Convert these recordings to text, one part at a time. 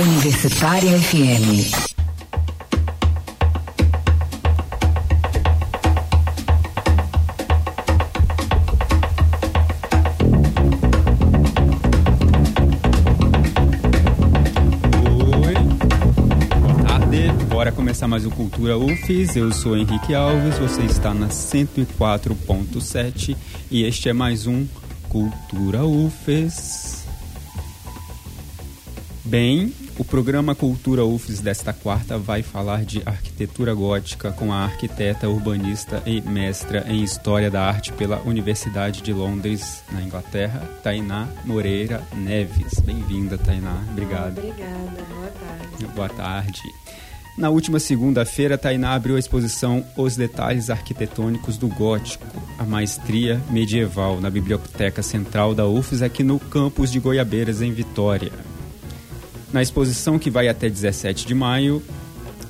Universitária FM. Começar mais o Cultura UFES. Eu sou Henrique Alves, você está na 104.7 e este é mais um Cultura UFES. Bem, o programa Cultura UFES desta quarta vai falar de arquitetura gótica com a arquiteta, urbanista e mestra em História da Arte pela Universidade de Londres, na Inglaterra, Tainá Moreira Neves. Bem-vinda, Tainá. Obrigado. Obrigada, boa tarde. Boa tarde. Na última segunda-feira, Tainá abriu a exposição Os Detalhes Arquitetônicos do Gótico, a maestria medieval, na Biblioteca Central da UFES, aqui no campus de Goiabeiras, em Vitória. Na exposição, que vai até 17 de maio,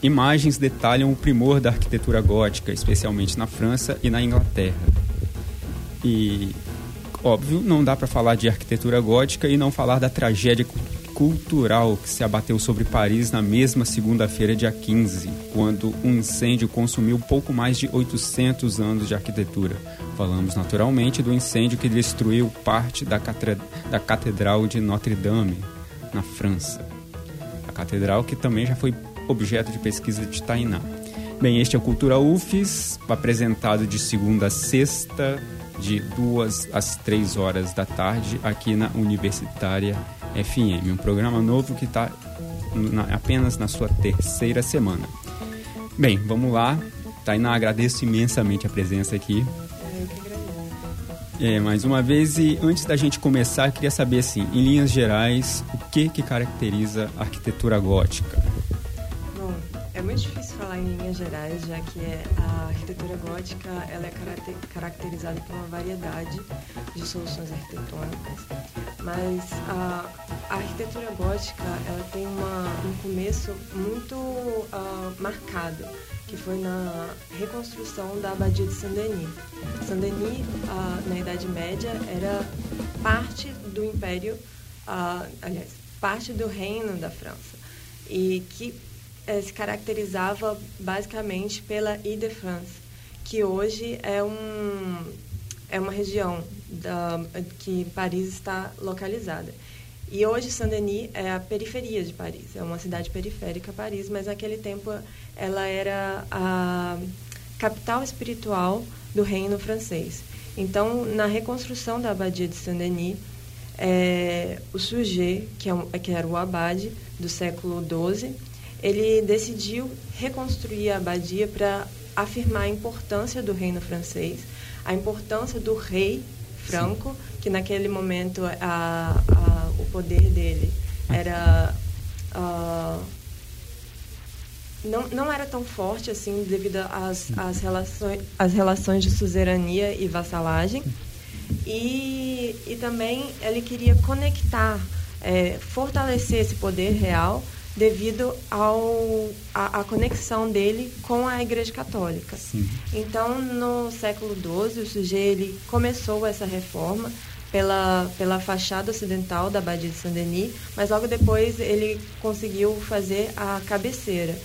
imagens detalham o primor da arquitetura gótica, especialmente na França e na Inglaterra. E, óbvio, não dá para falar de arquitetura gótica e não falar da tragédia cultural que se abateu sobre Paris na mesma segunda-feira, dia 15, quando um incêndio consumiu pouco mais de 800 anos de arquitetura. Falamos naturalmente do incêndio que destruiu parte da, Catedral de Notre-Dame, na França. Catedral que também já foi objeto de pesquisa de Tainá. Bem, este é o Cultura UFES, apresentado de segunda a sexta, de duas às três horas da tarde, aqui na Universitária FM, um programa novo que está apenas na sua terceira semana. Bem, vamos lá. Tainá, agradeço imensamente a presença aqui. Eu. É, mais uma vez, e antes da gente começar, queria saber, assim, em linhas gerais, o que que caracteriza a arquitetura gótica? Bom, é muito difícil falar em linhas gerais, já que é, a arquitetura gótica ela é caracterizada por uma variedade de soluções arquitetônicas, mas a, a arquitetura gótica ela tem uma, um começo muito uh, marcado, que foi na reconstrução da abadia de Saint-Denis. Saint-Denis, na Idade Média, era parte do Império, aliás, parte do Reino da França, e que eh, se caracterizava basicamente pela Ile-de-France, que hoje é, um, é uma região da, que Paris está localizada. E hoje Saint-Denis é a periferia de Paris, é uma cidade periférica Paris, mas naquele tempo ela era a capital espiritual do reino francês. Então, na reconstrução da abadia de Saint-Denis, é, o Sujet, que, é um, que era o abade do século XII, ele decidiu reconstruir a abadia para afirmar a importância do reino francês, a importância do rei Franco, Sim. que naquele momento a, a, o poder dele era uh, não, não era tão forte assim devido às, às, relações, às relações de suzerania e vassalagem. E, e também ele queria conectar, é, fortalecer esse poder real devido ao a, a, conexão dele com a Igreja Católica. Sim. Então, no século XII, o sujeito ele começou essa reforma pela, pela fachada ocidental da Abadia de Saint-Denis, mas logo depois ele conseguiu fazer a cabeceira.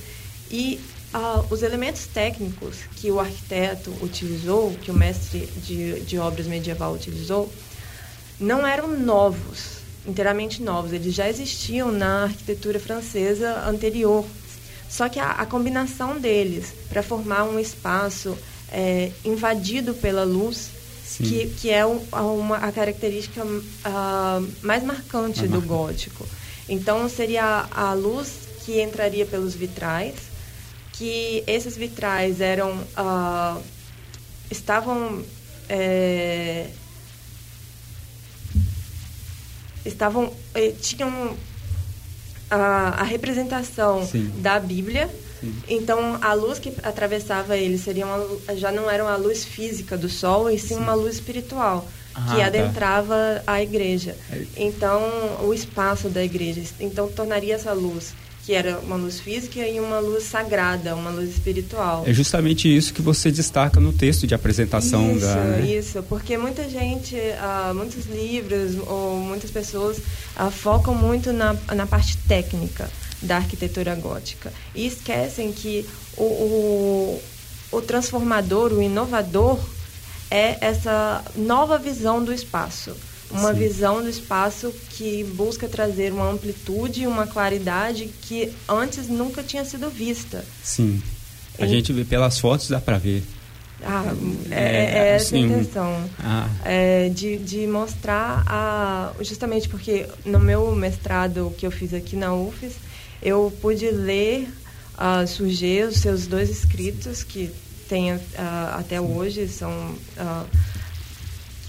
E uh, os elementos técnicos que o arquiteto utilizou, que o mestre de, de obras medieval utilizou, não eram novos inteiramente novos. Eles já existiam na arquitetura francesa anterior. Só que a, a combinação deles para formar um espaço é, invadido pela luz, que, que é um, uma, a característica uh, mais marcante do gótico. Então, seria a, a luz que entraria pelos vitrais, que esses vitrais eram uh, estavam é, estavam eh, tinham a, a representação Sim. da Bíblia. Sim. Então a luz que atravessava ele seria uma, já não era uma luz física do sol, e sim, sim. uma luz espiritual ah, que tá. adentrava tá. a igreja. É então o espaço da igreja. Então tornaria essa luz que era uma luz física e uma luz sagrada, uma luz espiritual. É justamente isso que você destaca no texto de apresentação isso, da. Né? Isso, porque muita gente, uh, muitos livros ou muitas pessoas uh, focam muito na, na parte técnica da arquitetura gótica e esquecem que o, o, o transformador, o inovador, é essa nova visão do espaço uma Sim. visão do espaço que busca trazer uma amplitude e uma claridade que antes nunca tinha sido vista. Sim. A e... gente vê pelas fotos, dá para ver. Ah, é, é, é essa assim, a intenção. Ah. É, de, de mostrar a. Justamente porque no meu mestrado que eu fiz aqui na UFES, eu pude ler a uh, Surgê, os seus dois escritos, que tem uh, até hoje, são. Uh,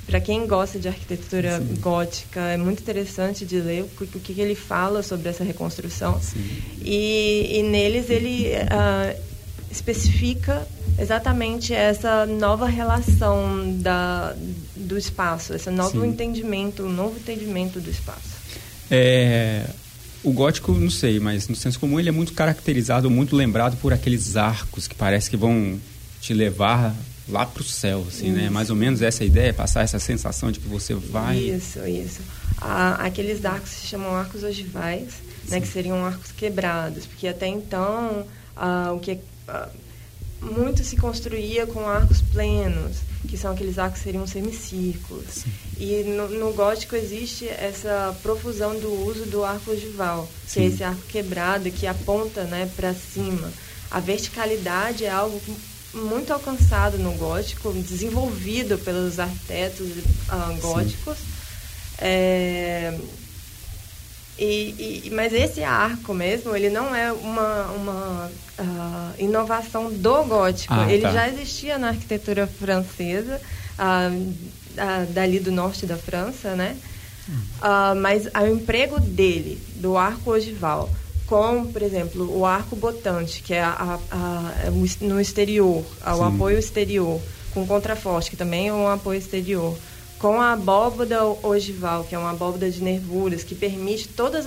para quem gosta de arquitetura Sim. gótica, é muito interessante de ler o, o que, ele fala sobre essa reconstrução. E, e, neles ele uh, especifica exatamente essa nova relação da, do espaço, esse novo Sim. entendimento, um novo entendimento do espaço. É, o gótico, não sei, mas no senso comum ele é muito caracterizado, muito lembrado por aqueles arcos que parece que vão te levar lá para o céu, assim, né? isso. né? Mais ou menos essa ideia, passar essa sensação de que você vai... Isso, isso. Ah, aqueles arcos se chamam arcos ogivais, né? Que seriam arcos quebrados, porque até então ah, o que ah, muito se construía com arcos plenos, que são aqueles arcos que seriam semicírculos. Sim. E no, no, gótico existe essa profusão do uso do arco ogival, Sim. que é esse arco quebrado que aponta, né, para cima. A verticalidade é algo muito alcançado no gótico, desenvolvido pelos arquitetos uh, góticos. É, e, e, mas esse arco mesmo, ele não é uma, uma uh, inovação do gótico. Ah, ele tá. já existia na arquitetura francesa, uh, dali do norte da França, né? Hum. mas o emprego dele, do arco ogival, com, por exemplo, o arco botante, que é a, a, a, é no exterior, o apoio exterior, com contraforte, que também é um apoio exterior, com a abóbada ogival, que é uma abóbada de nervuras, que permite todas,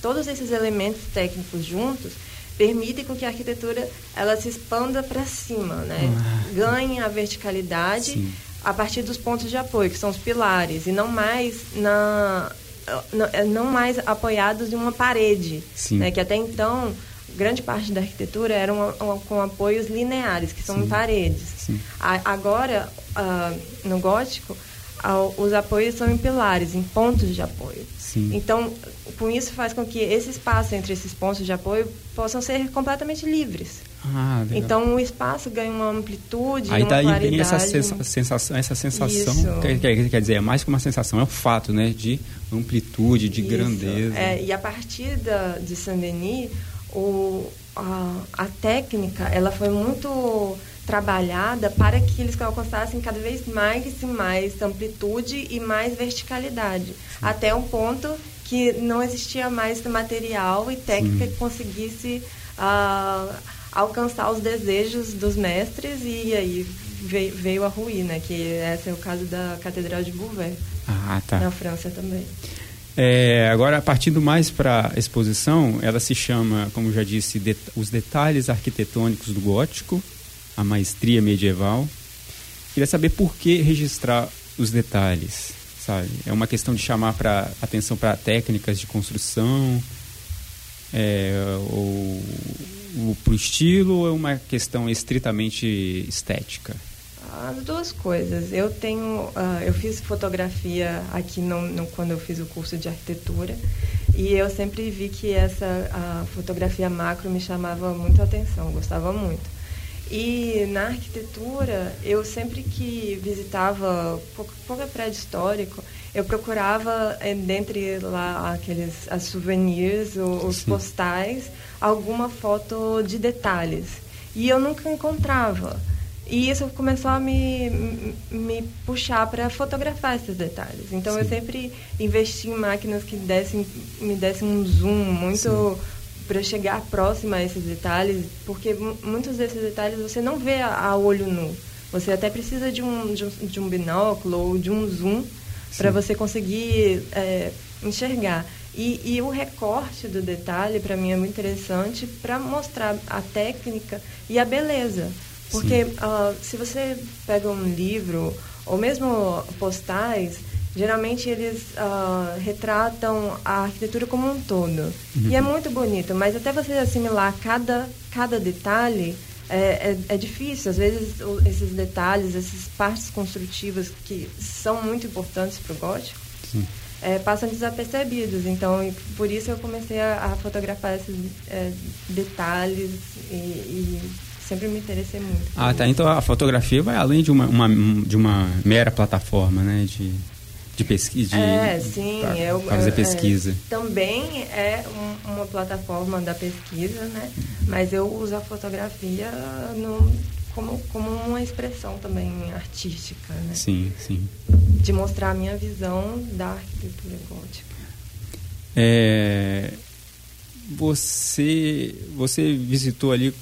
todos esses elementos técnicos juntos, permitem com que a arquitetura ela se expanda para cima, né? Ah. Ganhe a verticalidade Sim. a partir dos pontos de apoio, que são os pilares, e não mais na não mais apoiados em uma parede, né, que até então grande parte da arquitetura era uma, uma, com apoios lineares, que são Sim. paredes. A, agora, uh, no gótico, uh, os apoios são em pilares, em pontos de apoio. Sim. Então, com isso faz com que esse espaço entre esses pontos de apoio possam ser completamente livres. Ah, então o espaço ganha uma amplitude, Aí uma daí claridade. vem essa sensação, essa sensação quer, quer, quer, dizer, é mais que uma sensação, é um fato, né, de amplitude, de Isso. grandeza. É, e a partir da, de Saint-Denis, a, a técnica, ela foi muito trabalhada para que eles alcançassem cada vez mais e mais amplitude e mais verticalidade, Sim. até um ponto que não existia mais material e técnica Sim. que conseguisse uh, alcançar os desejos dos mestres e aí veio, a ruína, que esse é o caso da Catedral de Beauvais, ah, tá. na França também. É, agora, partindo mais para a exposição, ela se chama, como já disse, det Os Detalhes Arquitetônicos do Gótico, a Maestria Medieval. Queria saber por que registrar os detalhes, sabe? É uma questão de chamar para atenção para técnicas de construção, é, ou para o estilo ou é uma questão estritamente estética? As duas coisas. Eu tenho, uh, eu fiz fotografia aqui no, no, quando eu fiz o curso de arquitetura e eu sempre vi que essa fotografia macro me chamava muito a atenção, gostava muito. E na arquitetura, eu sempre que visitava pouco, pouco prédio histórico, eu procurava, eh, dentre lá aqueles as souvenirs, os Sim. postais, alguma foto de detalhes. E eu nunca encontrava. E isso começou a me, me puxar para fotografar esses detalhes. Então Sim. eu sempre investi em máquinas que dessem, me dessem um zoom muito para chegar próximo a esses detalhes, porque muitos desses detalhes você não vê a, a olho nu. Você até precisa de um, de um, de um binóculo ou de um zoom para você conseguir é, enxergar. E, e o recorte do detalhe, para mim, é muito interessante para mostrar a técnica e a beleza. Porque uh, se você pega um livro, ou mesmo postais, geralmente eles uh, retratam a arquitetura como um todo. Uhum. E é muito bonito, mas até você assimilar cada, cada detalhe é, é, é, difícil. Às vezes, esses detalhes, essas partes construtivas que são muito importantes para o gótico, é, passam desapercebidos. Então, por isso eu comecei a, a fotografar esses é, detalhes e, e sempre me interessei muito. Ah, tá. Então a fotografia vai além de uma, uma de uma mera plataforma, né? De, de pesquisa. É, sim. Para eu, fazer é, pesquisa. É, também é um, uma plataforma da pesquisa, né? Mas eu uso a fotografia no, como, como uma expressão também artística, né? Sim, sim. De mostrar a minha visão da arquitetura gótica. É, você, você visitou ali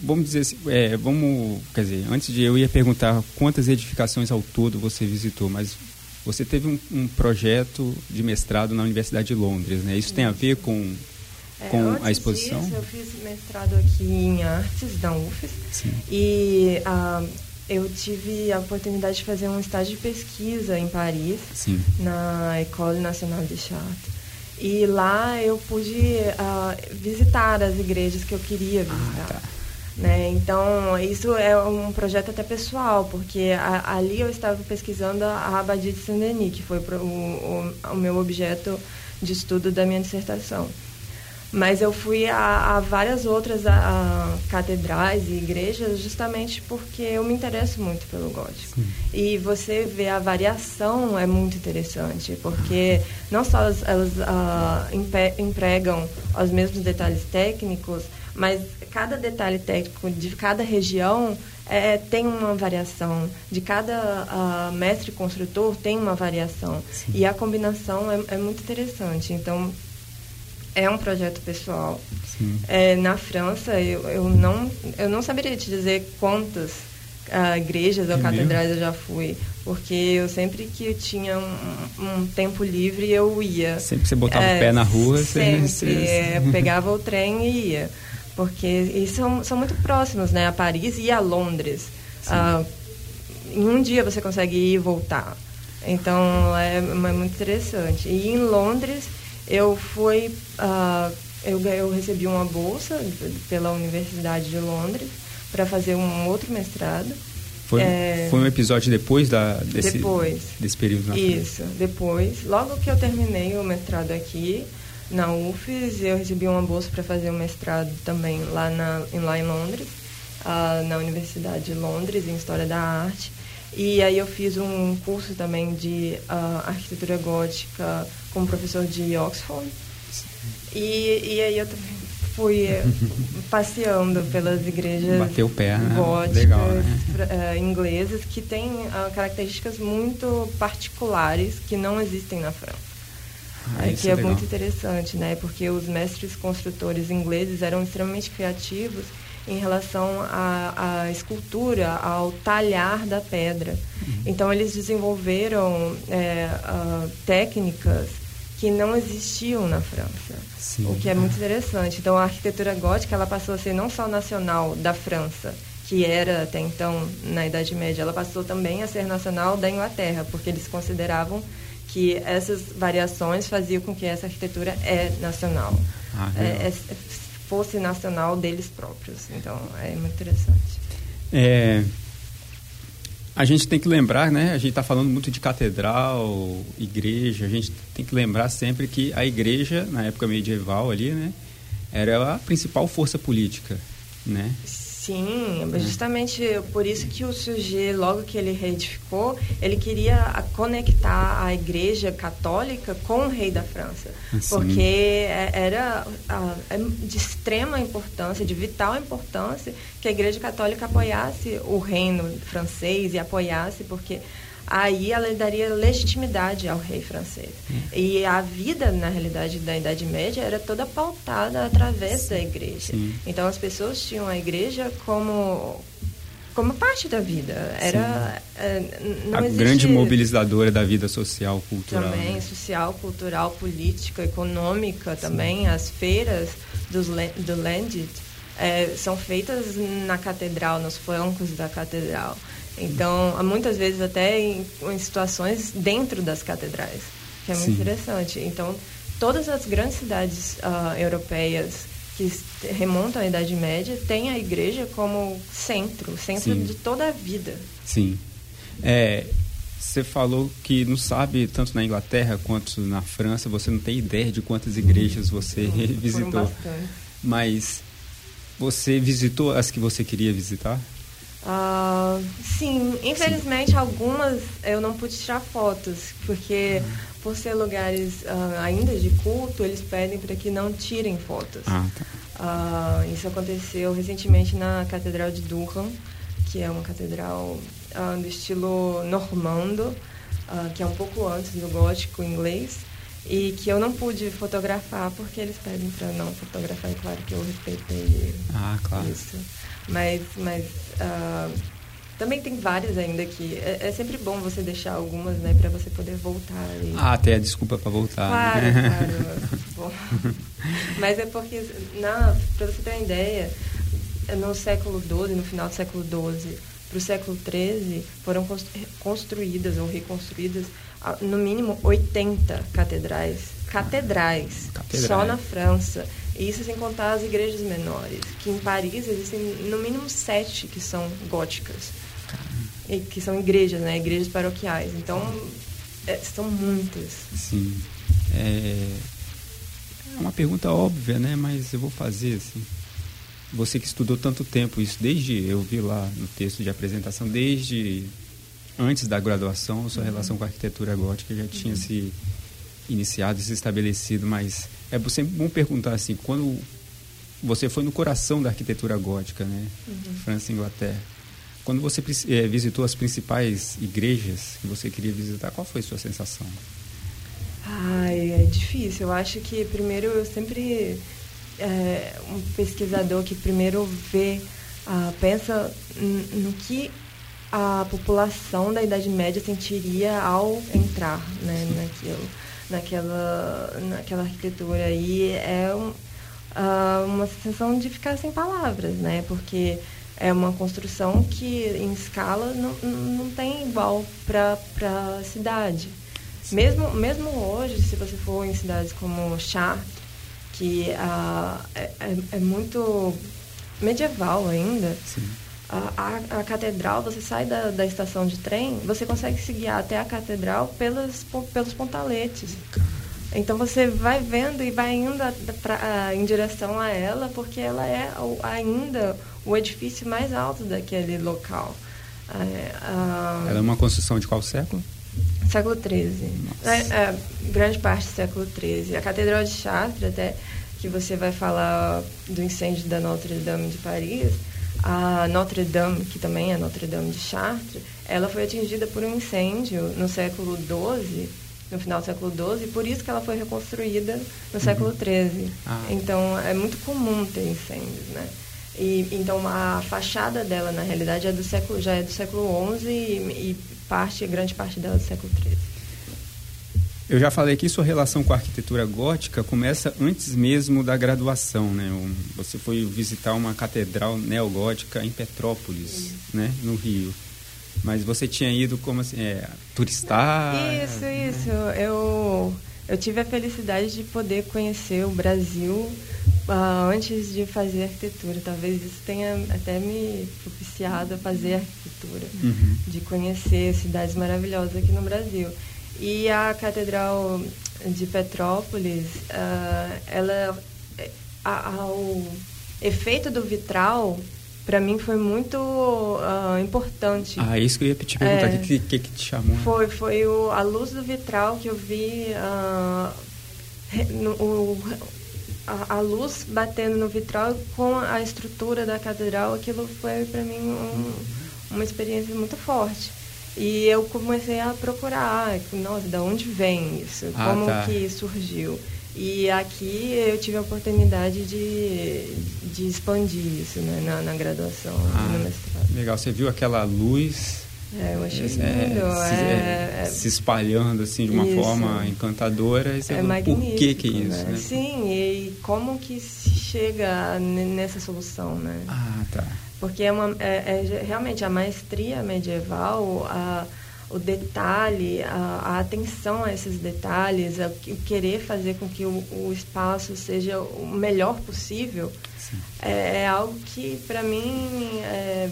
vamos dizer assim, é, vamos, quer dizer, antes de eu ia perguntar quantas edificações ao todo você visitou, mas você teve um, um projeto de mestrado na Universidade de Londres, né? Isso tem a ver com é, com a exposição? Disso, eu fiz mestrado aqui em artes da UFES Sim. e uh, eu tive a oportunidade de fazer um estágio de pesquisa em Paris, Sim. na École Nationale des Chartes. E lá eu pude uh, visitar as igrejas que eu queria ah, visitar. Ah, tá. Né? Então, isso é um projeto até pessoal, porque a, ali eu estava pesquisando a Abadia de Saint-Denis, que foi pro, o, o, o, meu objeto de estudo da minha dissertação. Mas eu fui a, a várias outras a, catedrais e igrejas justamente porque eu me interesso muito pelo gótico. Sim. E você vê a variação é muito interessante, porque não só elas, elas uh, empregam os mesmos detalhes técnicos, mas cada detalhe técnico de cada região é, tem uma variação, de cada uh, mestre construtor tem uma variação. Sim. E a combinação é, é, muito interessante. Então, é um projeto pessoal. É, na França, eu, eu, não, eu não saberia te dizer quantas uh, igrejas ou catedrais eu já fui, porque eu sempre que eu tinha um, um tempo livre, eu ia. Sempre que você botava é, o pé na rua, sempre, você... É, pegava o trem e ia porque e são, são muito próximos, né? A Paris e a Londres. Ah, em um dia você consegue ir e voltar. Então é, é muito interessante. E em Londres eu fui, ah, eu, eu recebi uma bolsa pela Universidade de Londres para fazer um outro mestrado. Foi, é, foi um episódio depois da, desse, depois, desse período na Isso, depois. Logo que eu terminei o mestrado aqui, na UFES eu recebi uma bolsa para fazer um mestrado também lá, na, lá em Londres, uh, na Universidade de Londres, em História da Arte. E aí eu fiz um curso também de uh, arquitetura gótica com o professor de Oxford. E, e aí eu também fui eh, passeando pelas igrejas Bateu o pé, né? góticas Legal, né? uh, inglesas que têm uh, características muito particulares que não existem na França. Ah, é, que é, é muito interessante, né? Porque os mestres construtores ingleses eram extremamente criativos em relação à, à escultura, ao talhar da pedra. Uhum. Então eles desenvolveram é, uh, técnicas que não existiam na França, Sim. o que é muito interessante. Então a arquitetura gótica ela passou a ser não só nacional da França, que era até então na Idade Média, ela passou também a ser nacional da Inglaterra, porque eles consideravam que essas variações faziam com que essa arquitetura é nacional, ah, é, é, fosse nacional deles próprios. Então, é muito interessante. É, a gente tem que lembrar, né? A gente está falando muito de catedral, igreja. A gente tem que lembrar sempre que a igreja, na época medieval ali, né, era a principal força política, né? Sim, justamente por isso que o Sujet, logo que ele reedificou, ele queria conectar a Igreja Católica com o rei da França, Sim. porque é, era é de extrema importância, de vital importância, que a Igreja Católica apoiasse o reino francês e apoiasse, porque aí ela daria legitimidade ao rei francês. Hum. E a vida, na realidade, da Idade Média era toda pautada através Sim. da igreja. Sim. Então as pessoas tinham a igreja como como parte da vida. Era é, a existe... grande mobilizadora da vida social, cultural. Também, né? social, cultural, política, econômica também. As feiras dos, do Landit é, são feitas na catedral, nos flancos da catedral. Então, muitas vezes até em, em situações dentro das catedrais, que é muito Sim. interessante. Então, todas as grandes cidades uh, europeias que remontam à Idade Média têm a igreja como centro, centro Sim. de toda a vida. Sim. É, você falou que não sabe, tanto na Inglaterra quanto na França, você não tem ideia de quantas igrejas você Foram visitou. Mas você visitou as que você queria visitar? Uh, sim, infelizmente sim. algumas eu não pude tirar fotos, porque uhum. por ser lugares uh, ainda de culto, eles pedem para que não tirem fotos. Ah, tá. uh, isso aconteceu recentemente na Catedral de Durham, que é uma catedral do estilo normando, que é um pouco antes do gótico inglês e que eu não pude fotografar porque eles pedem para não fotografar e claro que eu respeitei ah, claro. isso mas mas uh, também tem várias ainda que é, é, sempre bom você deixar algumas né para você poder voltar e... ah até a desculpa para voltar claro né? claro mas é porque para você ter uma ideia no século XII no final do século XII para o século XIII foram construídas ou reconstruídas no mínimo 80 catedrais. Catedrais, catedrais. só na França. Isso sem contar as igrejas menores, que em Paris existem no mínimo sete que são góticas. E que são igrejas, né? Igrejas paroquiais. Então, é, são muitas. Sim. É... é uma pergunta óbvia, né? Mas eu vou fazer assim. Você que estudou tanto tempo isso, desde eu vi lá no texto de apresentação, desde antes da graduação, sua uhum. relação com a arquitetura gótica já tinha uhum. se iniciado e se estabelecido, mas é sempre bom perguntar assim, quando você foi no coração da arquitetura gótica, né? Uhum. França e Inglaterra. Quando você é, visitou as principais igrejas que você queria visitar, qual foi a sua sensação? Ai, é difícil. Eu acho que primeiro eu sempre é, um pesquisador que primeiro vê, ah, pensa no que a população da Idade Média sentiria ao entrar né, naquilo, naquela, naquela arquitetura. E é um, uh, uma sensação de ficar sem palavras, né? Porque é uma construção que em escala não, não tem igual para a cidade. Mesmo, mesmo hoje, se você for em cidades como Chartres, que uh, é, é, é muito medieval ainda, Sim a, a, catedral, você sai da, da estação de trem, você consegue se guiar até a catedral pelos, pelos pontaletes. Então você vai vendo e vai indo a, pra, em direção a ela, porque ela é ainda o edifício mais alto daquele local. É, ela é uma construção de qual século? Século XIII. É, é, grande parte do século XIII. A Catedral de Chartres, até que você vai falar do incêndio da Notre Dame de Paris, a Notre Dame, que também é Notre Dame de Chartres, ela foi atingida por um incêndio no século XII, no final do século XII, e por isso que ela foi reconstruída no uhum. século XIII. Ah. Então, é muito comum ter incêndios, né? E, então, a fachada dela, na realidade, é do século, já é do século XI e, e parte, grande parte dela é do século XIII. Eu já falei que sua relação com a arquitetura gótica começa antes mesmo da graduação, né? Você foi visitar uma catedral neogótica em Petrópolis, né, no Rio. Mas você tinha ido como assim, é, turistar? Isso, né? isso. Eu eu tive a felicidade de poder conhecer o Brasil uh, antes de fazer arquitetura. Talvez isso tenha até me propiciado a fazer arquitetura, uhum. de conhecer cidades maravilhosas aqui no Brasil. E a Catedral de Petrópolis, uh, ela, a, a, o efeito do vitral para mim foi muito uh, importante. Ah, isso que eu ia te perguntar, o é, que, que, que, te chamou? Foi, foi o, a luz do vitral que eu vi, uh, no, o, a, a, luz batendo no vitral com a estrutura da catedral, aquilo foi para mim um, uma experiência muito forte. E eu comecei a procurar, nossa, de onde vem isso? Ah, Como tá. que surgiu? E aqui eu tive a oportunidade de, de expandir isso né, na, na graduação ah, no mestrado. Legal, você viu aquela luz é, eu achei é, lindo. É, é, se, se, espalhando assim de uma isso. forma encantadora. E você é por que que é isso? Né? Né? Sim, e como que se chega nessa solução, né? Ah, tá. Porque é, uma, é, realmente a maestria medieval, a, o detalhe, a, a, atenção a esses detalhes, a, querer fazer com que o, o espaço seja o melhor possível, é, é, algo que, para mim, é,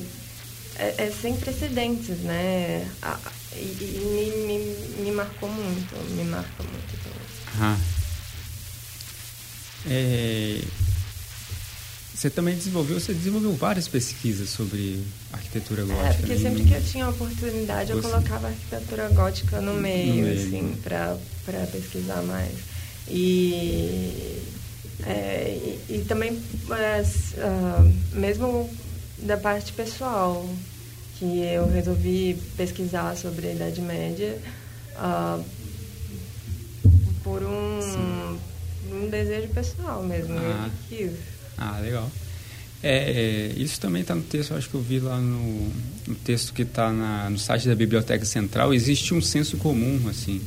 é, é, sem precedentes, né? e, e me, me, me, marcou muito, me marca muito. Então. Ah. É, você também desenvolveu, você desenvolveu várias pesquisas sobre arquitetura gótica. É, porque né? sempre que eu tinha a oportunidade, eu colocava arquitetura gótica no meio, no meio assim, para pesquisar mais. E, é, e, e, também, mas, uh, mesmo da parte pessoal, que eu resolvi pesquisar sobre a Idade Média uh, por um, um desejo pessoal mesmo. Ah, eu quis. Ah, legal. É, é, isso também está no texto, acho que eu vi lá no, no texto que está no site da Biblioteca Central. Existe um senso comum, assim.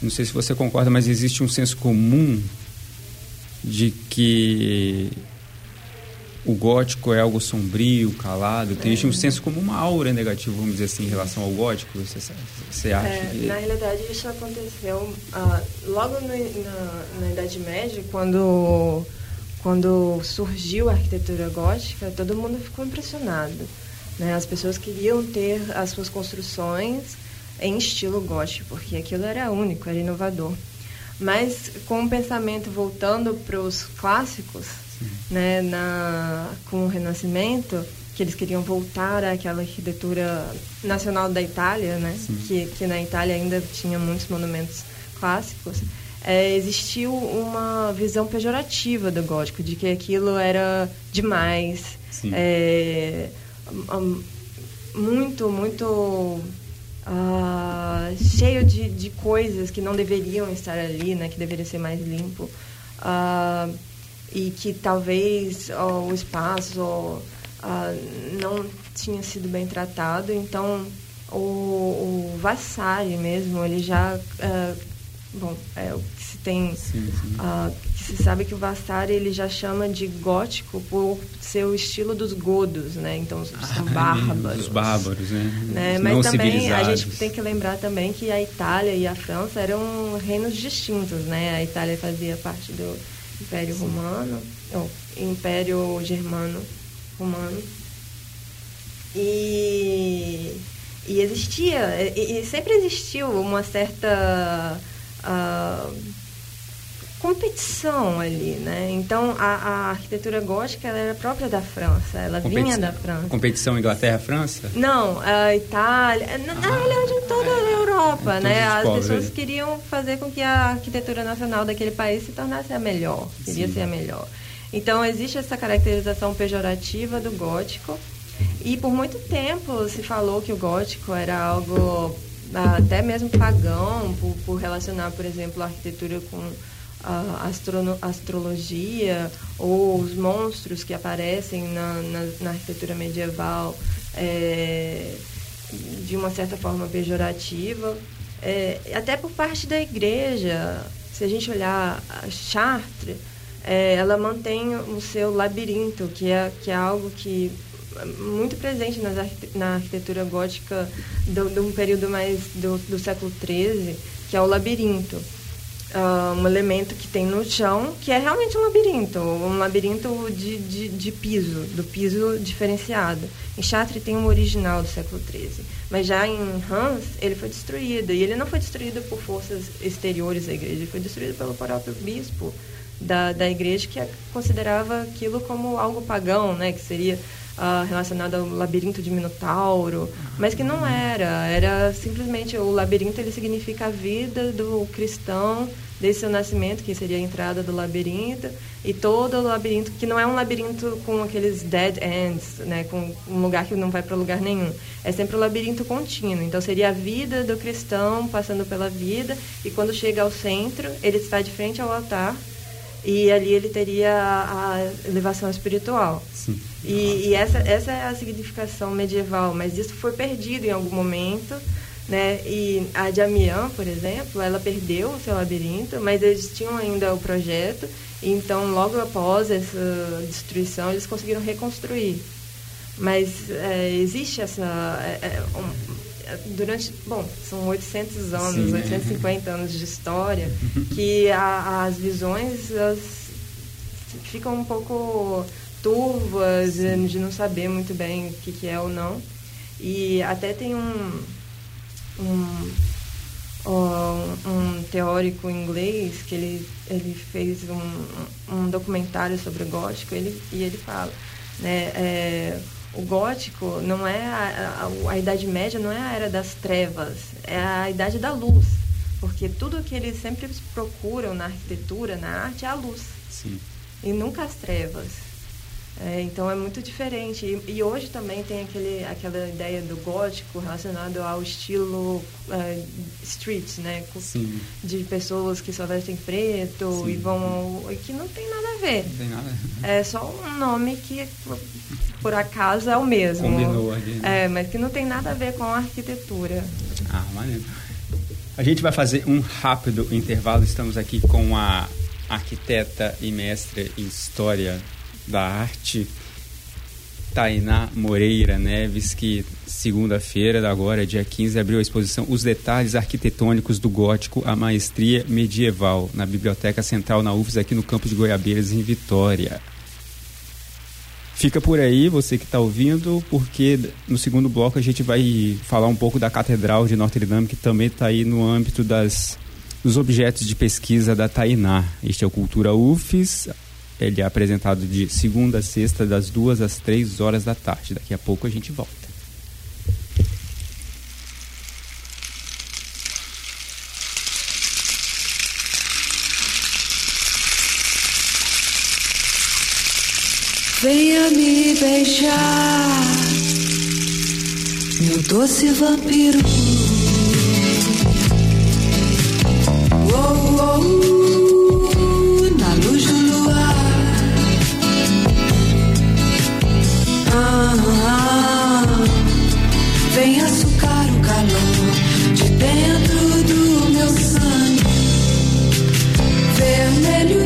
Não sei se você concorda, mas existe um senso comum de que o gótico é algo sombrio, calado, é. um senso como uma aura negativa, vamos dizer assim, em relação ao gótico, você, você acha? É, que... Na realidade, isso aconteceu ah, logo no, na, na Idade Média, quando, quando surgiu a arquitetura gótica, todo mundo ficou impressionado. Né? As pessoas queriam ter as suas construções em estilo gótico, porque aquilo era único, era inovador. Mas com o pensamento voltando para os clássicos, né, na, com o Renascimento, que eles queriam voltar àquela arquitetura nacional da Itália, né, que, que na Itália ainda tinha muitos monumentos clássicos, é, existiu uma visão pejorativa do gótico, de que aquilo era demais, é, muito, muito uh, cheio de, de coisas que não deveriam estar ali, né, que deveria ser mais limpo. Uh, e que talvez ó, o espaço ó, não tinha sido bem tratado. Então, o, o Vassari mesmo, ele já... bom, é o que se tem... Sim, sim. Uh, que se sabe que o Vassari, ele já chama de gótico por ser o estilo dos godos, né? Então, são ah, bárbaros. Os bárbaros, né? né? Mas Não também, a gente tem que lembrar também que a Itália e a França eram reinos distintos, né? A Itália fazia parte do Império Sim. Romano, ou Império Germano Romano. E, e existia, e, e sempre existiu uma certa uh, competição ali, né? Então a, a, arquitetura gótica ela era própria da França, ela vinha da França. Competição Inglaterra-França? Não, a Itália, na, ah, realidade em toda a Europa, é, né? As pessoas aí. queriam fazer com que a arquitetura nacional daquele país se tornasse a melhor, queria Sim. ser a melhor. Então existe essa caracterização pejorativa do gótico e por muito tempo se falou que o gótico era algo ah, até mesmo pagão, por, por relacionar, por exemplo, a arquitetura com a astrologia ou os monstros que aparecem na, na, na arquitetura medieval é, de uma certa forma pejorativa, é, até por parte da igreja. Se a gente olhar a Chartres, é, ela mantém o seu labirinto, que é, que é algo que muito presente nas, na arquitetura gótica de um período mais do, do século XIII, que é o labirinto uh, um elemento que tem no chão, que é realmente um labirinto, um labirinto de, de, de piso, do piso diferenciado. Em Chartres tem um original do século XIII, mas já em Reims ele foi destruído, e ele não foi destruído por forças exteriores à igreja, ele foi destruído pelo próprio bispo da, da igreja, que considerava aquilo como algo pagão, né, que seria uh, relacionado ao labirinto de Minotauro, mas que não era. Era simplesmente o labirinto ele significa a vida do cristão desde seu nascimento, que seria a entrada do labirinto, e todo o labirinto, que não é um labirinto com aqueles dead ends, né, com um lugar que não vai para lugar nenhum. É sempre um labirinto contínuo. Então seria a vida do cristão passando pela vida, e quando chega ao centro, ele está de frente ao altar, e ali ele teria a, elevação espiritual. Sim. E, e essa, essa é a significação medieval, mas isso foi perdido em algum momento né? E a de Amiens, por exemplo, ela perdeu o seu labirinto, mas eles tinham ainda o projeto, então logo após essa destruição eles conseguiram reconstruir. Mas é, existe essa. É, é um, durante. Bom, são 800 anos, Sim, 850 anos de história, que a, as visões elas ficam um pouco turvas, Sim. de não saber muito bem o que, que é ou não. E até tem um um, um teórico inglês que ele, ele fez um, um documentário sobre o gótico ele, e ele fala né, é, o gótico não é a, a, a, Idade Média não é a era das trevas é a Idade da luz porque tudo que eles sempre procuram na arquitetura na arte é a luz Sim. e nunca as trevas é, então é muito diferente. E, e, hoje também tem aquele, aquela ideia do gótico relacionado ao estilo uh, street, né? Sim. De pessoas que só vestem preto Sim. e vão. e que não tem nada a ver. Não tem nada. É só um nome que por acaso é o mesmo. Combinou ali. Né? É, mas que não tem nada a ver com a arquitetura. Ah, maneiro. A gente vai fazer um rápido intervalo. Estamos aqui com a arquiteta e mestre em História da Arte, Tainá Moreira Neves, que segunda-feira, agora, dia 15, abriu a exposição Os Detalhes Arquitetônicos do Gótico, a Maestria Medieval, na Biblioteca Central na UFES, aqui no campo de Goiabeiras, em Vitória. Fica por aí, você que está ouvindo, porque no segundo bloco a gente vai falar um pouco da Catedral de Notre Dame, que também está aí no âmbito das, dos objetos de pesquisa da Tainá. Este é o Cultura UFES, ele é apresentado de segunda a sexta, das duas às três horas da tarde. Daqui a pouco a gente volta. Venha me beijar, meu doce vampiro. Oh, oh, pra você entrar. Beijo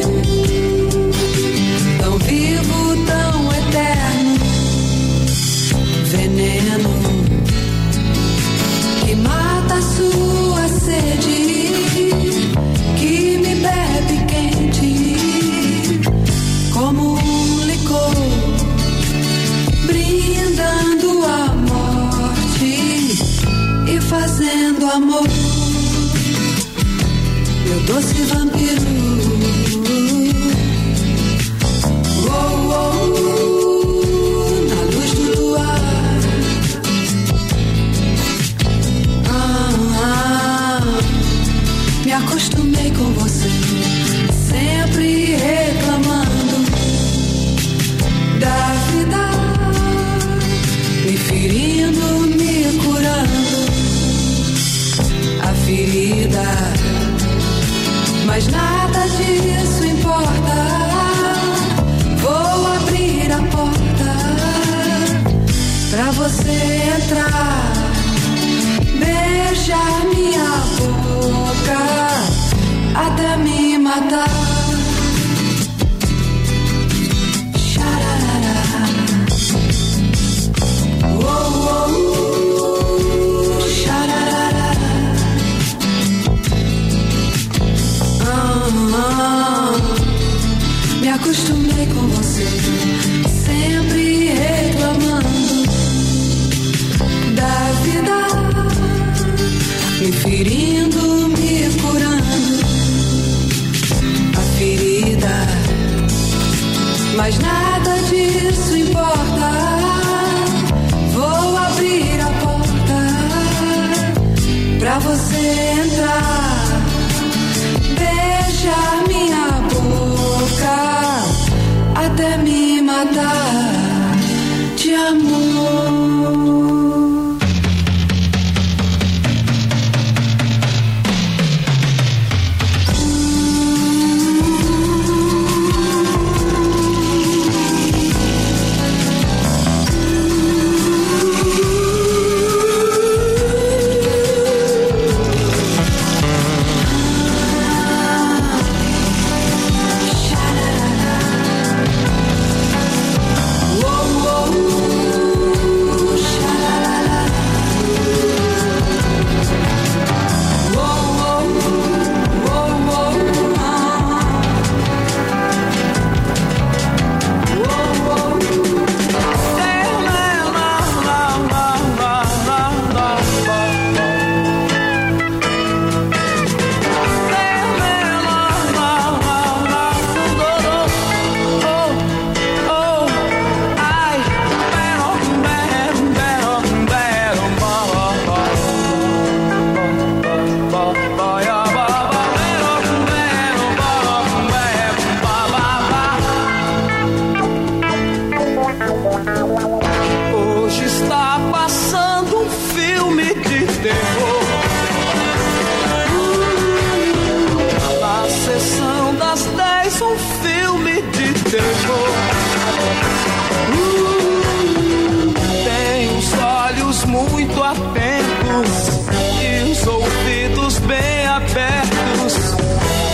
atentos e os ouvidos bem abertos.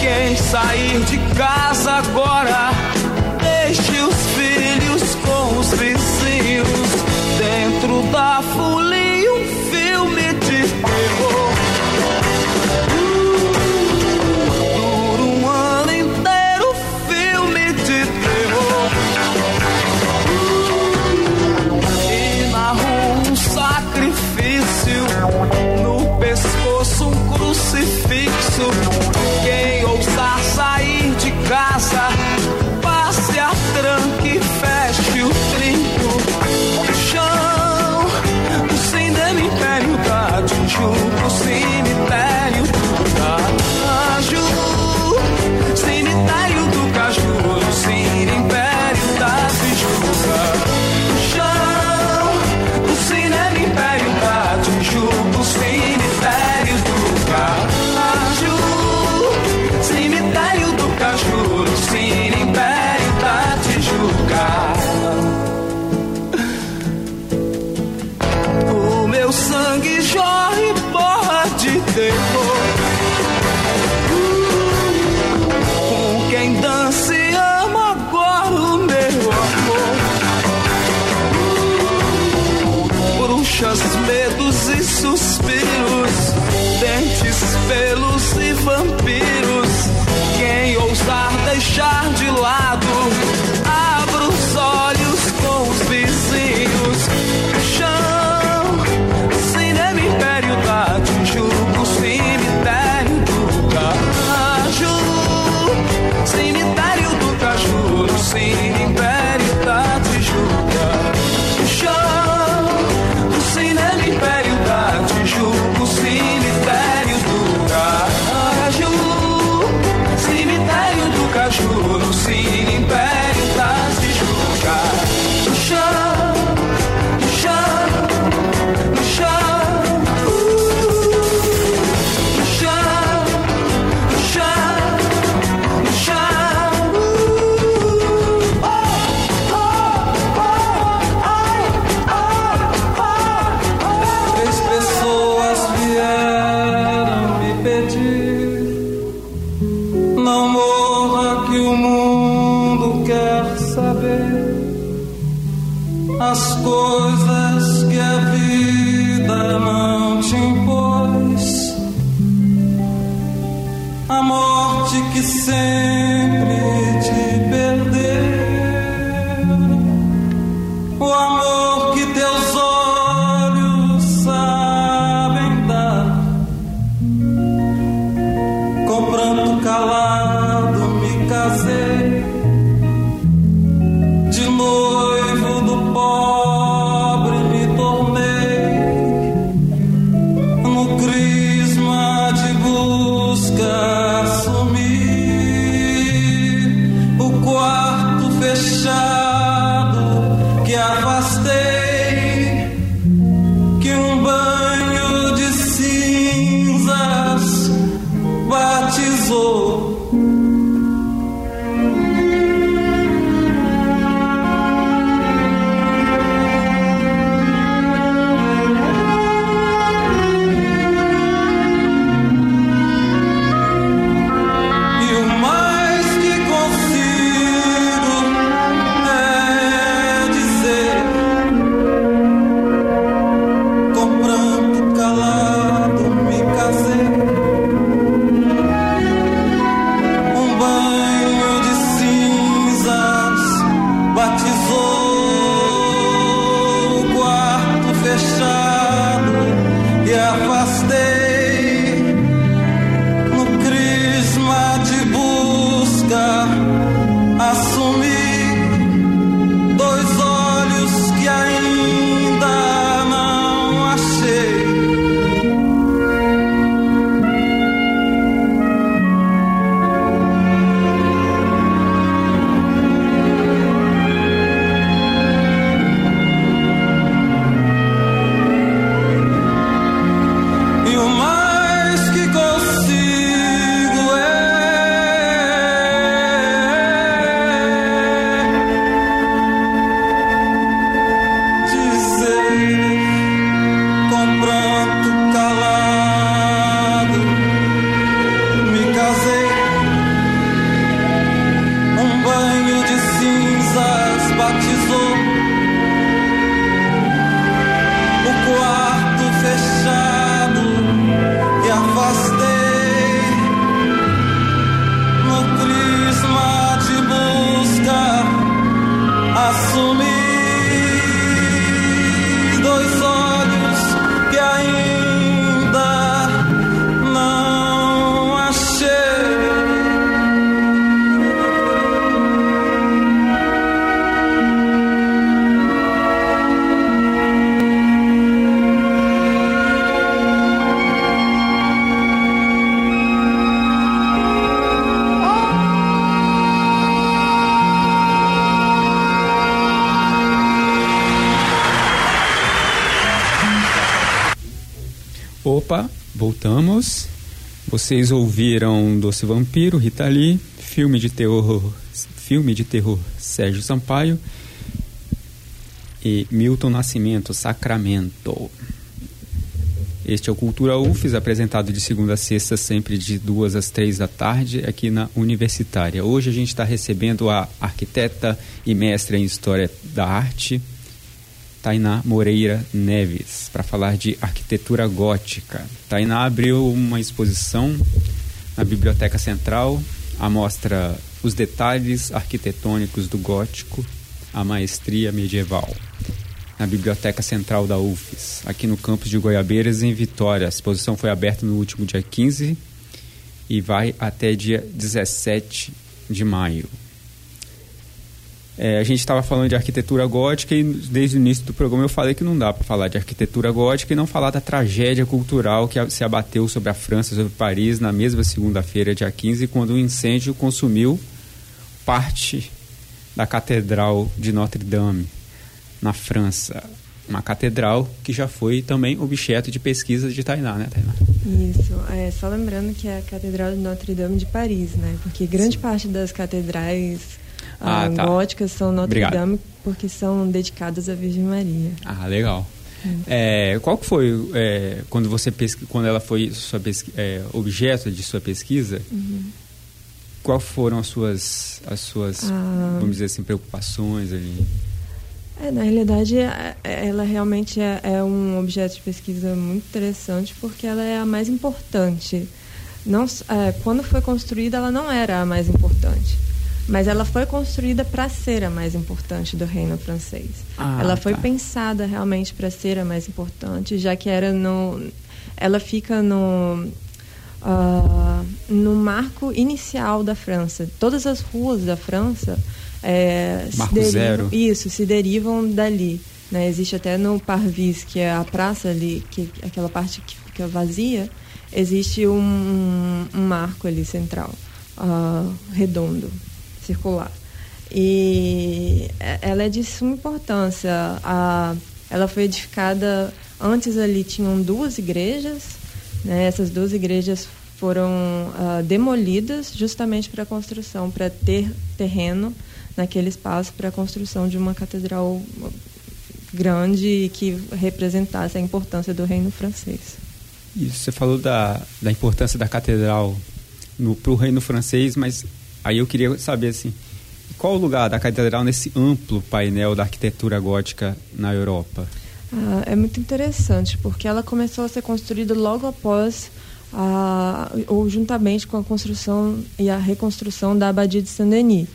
Quem sair de casa agora, deixe os filhos com os vizinhos dentro da folia. Vocês ouviram Doce Vampiro, Rita Lee, filme de terror, filme de terror Sérgio Sampaio e Milton Nascimento, Sacramento. Este é o Cultura UFES, apresentado de segunda a sexta, sempre de duas às três da tarde, aqui na Universitária. Hoje a gente está recebendo a arquiteta e mestra em História da Arte, Tainá Moreira Neves, para falar de arquitetura gótica. Tainá abriu uma exposição na Biblioteca Central, a mostra Os Detalhes Arquitetônicos do Gótico, a Maestria Medieval, na Biblioteca Central da UFES, aqui no campus de Goiabeiras, em Vitória. A exposição foi aberta no último dia 15 e vai até dia 17 de maio. É, a gente estava falando de arquitetura gótica e desde o início do programa eu falei que não dá para falar de arquitetura gótica e não falar da tragédia cultural que se abateu sobre a França, sobre Paris, na mesma segunda-feira, dia 15, quando um incêndio consumiu parte da Catedral de Notre-Dame, na França. Uma catedral que já foi também objeto de pesquisa de Tainá, né, Tainá? Isso, é, só lembrando que é a Catedral de Notre-Dame de Paris, né? Porque grande parte das catedrais Ah, ah, tá. góticas são Notre-Dame Obrigado. porque são dedicadas à Virgem Maria. Ah, legal. É, qual que foi é, quando você pesqui- quando ela foi sua pesqui- é, objeto de sua pesquisa? Qual foram as suas as suas Ah. vamos dizer assim preocupações ali? É, na realidade, é- é- ela realmente é, um objeto de pesquisa muito interessante porque ela é a mais importante. Não, quando foi construída, ela não era a mais importante, mas ela foi construída para ser a mais importante do reino francês. Ah, ela foi tá. pensada realmente para ser a mais importante, já que era no, ela fica no ah, no marco inicial da França. Todas as ruas da França é, se Marco derivam- zero. isso, se derivam dali. Né? Existe até no Parvis, que é a praça ali, que aquela parte que fica vazia, existe um, um marco ali central, ah, redondo, circular. e é- ela é de suma importância. A, ela foi edificada antes ali tinham duas igrejas, né? Essas duas igrejas foram ah, demolidas justamente para a construção, para ter terreno naquele espaço para a construção de uma catedral grande e que representasse a importância do reino francês. Isso, você falou da, da importância da catedral para o reino francês, mas aí eu queria saber assim, qual o lugar da catedral nesse amplo painel da arquitetura gótica na Europa? Ah, é muito interessante, porque ela começou a ser construída logo após, ah, ou juntamente com a construção e a reconstrução da Abadia de Saint-Denis.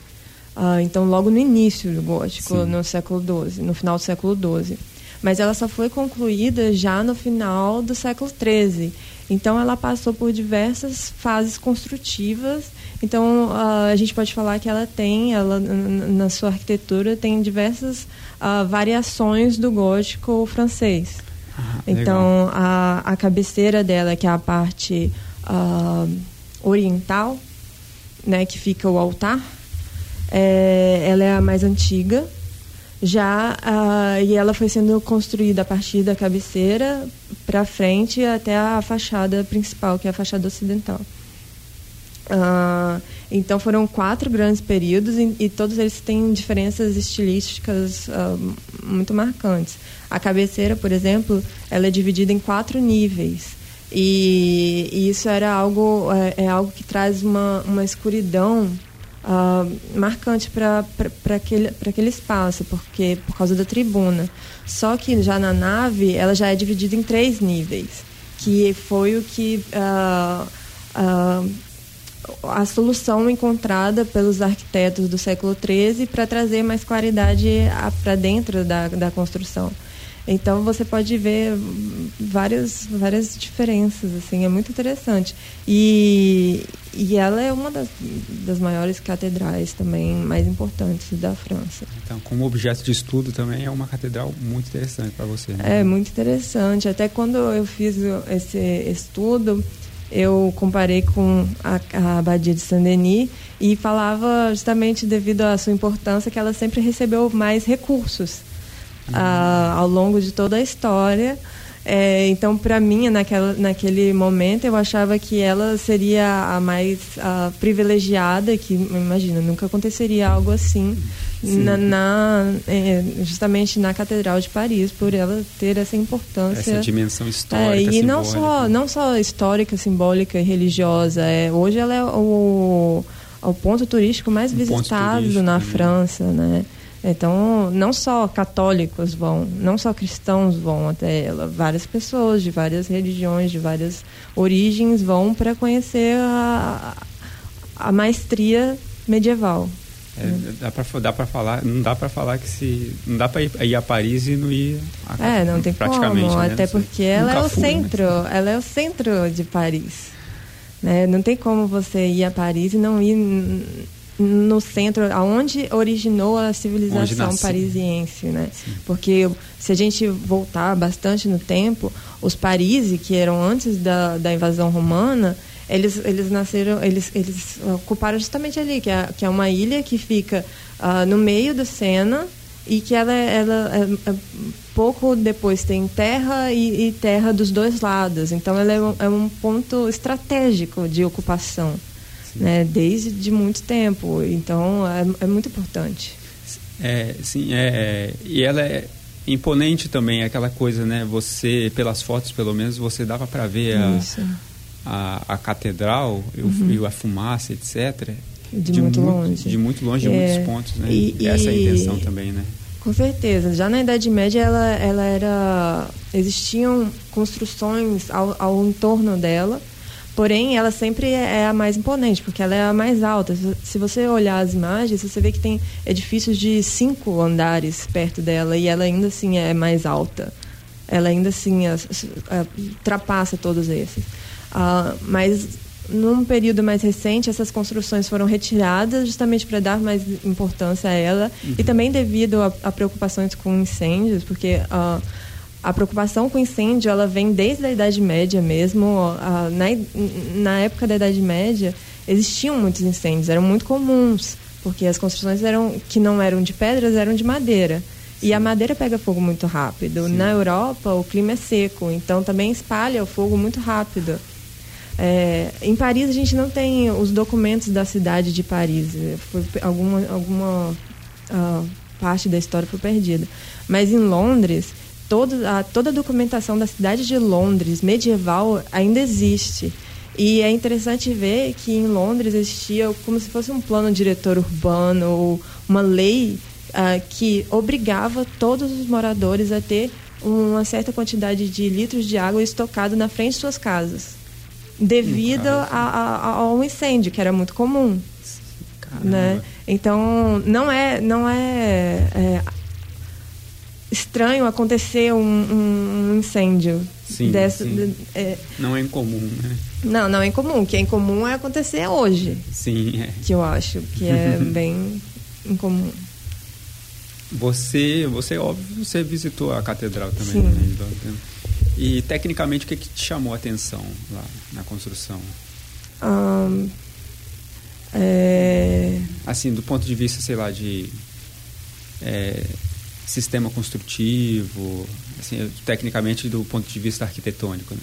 Ah, então, logo no início do gótico, Sim. no século XII, no final do século XII. Mas ela só foi concluída já no final do século XIII. Então, ela passou por diversas fases construtivas. Então, ah, a gente pode falar que ela tem, ela, na sua arquitetura, tem diversas ah, variações do gótico francês. Ah. Então, a, a cabeceira dela, que é a parte ah, oriental, né, que fica o altar, é, ela é a mais antiga. Já ah, e ela foi sendo construída a partir da cabeceira para frente até a fachada principal, que é a fachada ocidental. Ah, então foram quatro grandes períodos e, e todos eles têm diferenças estilísticas ah, muito marcantes. A cabeceira, por exemplo, ela é dividida em quatro níveis e, e isso era algo é, é algo que traz uma, uma escuridão ah, marcante para aquele, aquele espaço, porque por causa da tribuna. Só que já na nave ela já é dividida em três níveis, que foi o que ah, ah, a solução encontrada pelos arquitetos do século XIII para trazer mais claridade para dentro da, da construção. Então você pode ver várias, várias diferenças, assim, é muito interessante. E, e ela é uma das, das maiores catedrais também mais importantes da França. Então, como objeto de estudo também é uma catedral muito interessante para você. Né? É muito interessante. Até quando eu fiz esse estudo, eu comparei com a, a Abadia de Saint-Denis e falava justamente devido à sua importância que ela sempre recebeu mais recursos ah, ao longo de toda a história. É, então, para mim, naquela, naquele momento, eu achava que ela seria a mais privilegiada, que, imagina, nunca aconteceria algo assim na, na, é, justamente na Catedral de Paris, por ela ter essa importância. Essa dimensão É, histórica, e não simbólica. só, não só histórica, simbólica e religiosa. É, hoje ela é o, o ponto turístico mais Um visitado na né? França, né? Então, não só católicos vão, não só cristãos vão até ela, várias pessoas de várias religiões, de várias origens vão para conhecer a, a maestria medieval. É, dá para dá para falar, não dá para falar que se não dá para ir, ir a Paris e não ir a, É, não tem praticamente, como, né? até porque ela é o fui, né? centro, ela é o centro de Paris. Né? Não tem como você ir a Paris e não ir no centro, aonde originou a civilização parisiense, né? Porque se a gente voltar bastante no tempo, os Parisi, que eram antes da, da invasão romana, eles, eles nasceram, eles, eles ocuparam justamente ali, que é, que é uma ilha que fica ah, no meio do Sena e que ela, ela é- é- pouco depois tem terra e, e terra dos dois lados. Então ela é um, é um ponto estratégico de ocupação, né? Desde de muito tempo. Então é, é muito importante. É, sim, é, e ela é imponente também, aquela coisa, né? Você, pelas fotos pelo menos, você dava para ver a, a, a catedral Uhum. e a fumaça, etc. De muito longe. De muito longe, de É, muitos pontos, né? e- Essa é a e- intenção também, né? Com certeza. Já na Idade Média, ela, ela era. Existiam construções ao, ao entorno dela, porém, ela sempre é é a mais imponente, porque ela é a mais alta. Se- você olhar as imagens, você vê que tem edifícios de cinco andares perto dela e ela ainda assim é mais alta. Ela ainda assim as- as- a- ultrapassa todos esses. Ah, mas num período mais recente, essas construções foram retiradas justamente para dar mais importância a ela e também devido a, a preocupações com incêndios, porque ah, a preocupação com incêndio ela vem desde a Idade Média mesmo. na, na época da Idade Média existiam muitos incêndios, eram muito comuns porque as construções eram que não eram de pedras eram de madeira. E a madeira pega fogo muito rápido. Na Europa, o clima é seco, então também espalha o fogo muito rápido. É, em Paris, a gente não tem os documentos da cidade de Paris. Foi, alguma alguma uh, parte da história foi perdida. Mas em Londres, todo, a, toda a documentação da cidade de Londres medieval ainda existe. E é interessante ver que em Londres existia como se fosse um plano diretor urbano, ou uma lei uh, que obrigava todos os moradores a ter uma certa quantidade de litros de água estocado na frente de suas casas, devido a, a, ao incêndio, que era muito comum. Né? Então, não é, não é, é estranho acontecer um, um, um incêndio. Sim, dessa, sim. É, Não é incomum, né? não, não é incomum. O que é incomum é acontecer hoje, Sim, é. que eu acho que é bem incomum. Você, você óbvio, você visitou a catedral também, Sim. né? E tecnicamente o que, que te chamou a atenção lá na construção? Ahn, é, Assim, do ponto de vista, sei lá, de é, sistema construtivo, assim, tecnicamente do ponto de vista arquitetônico, né?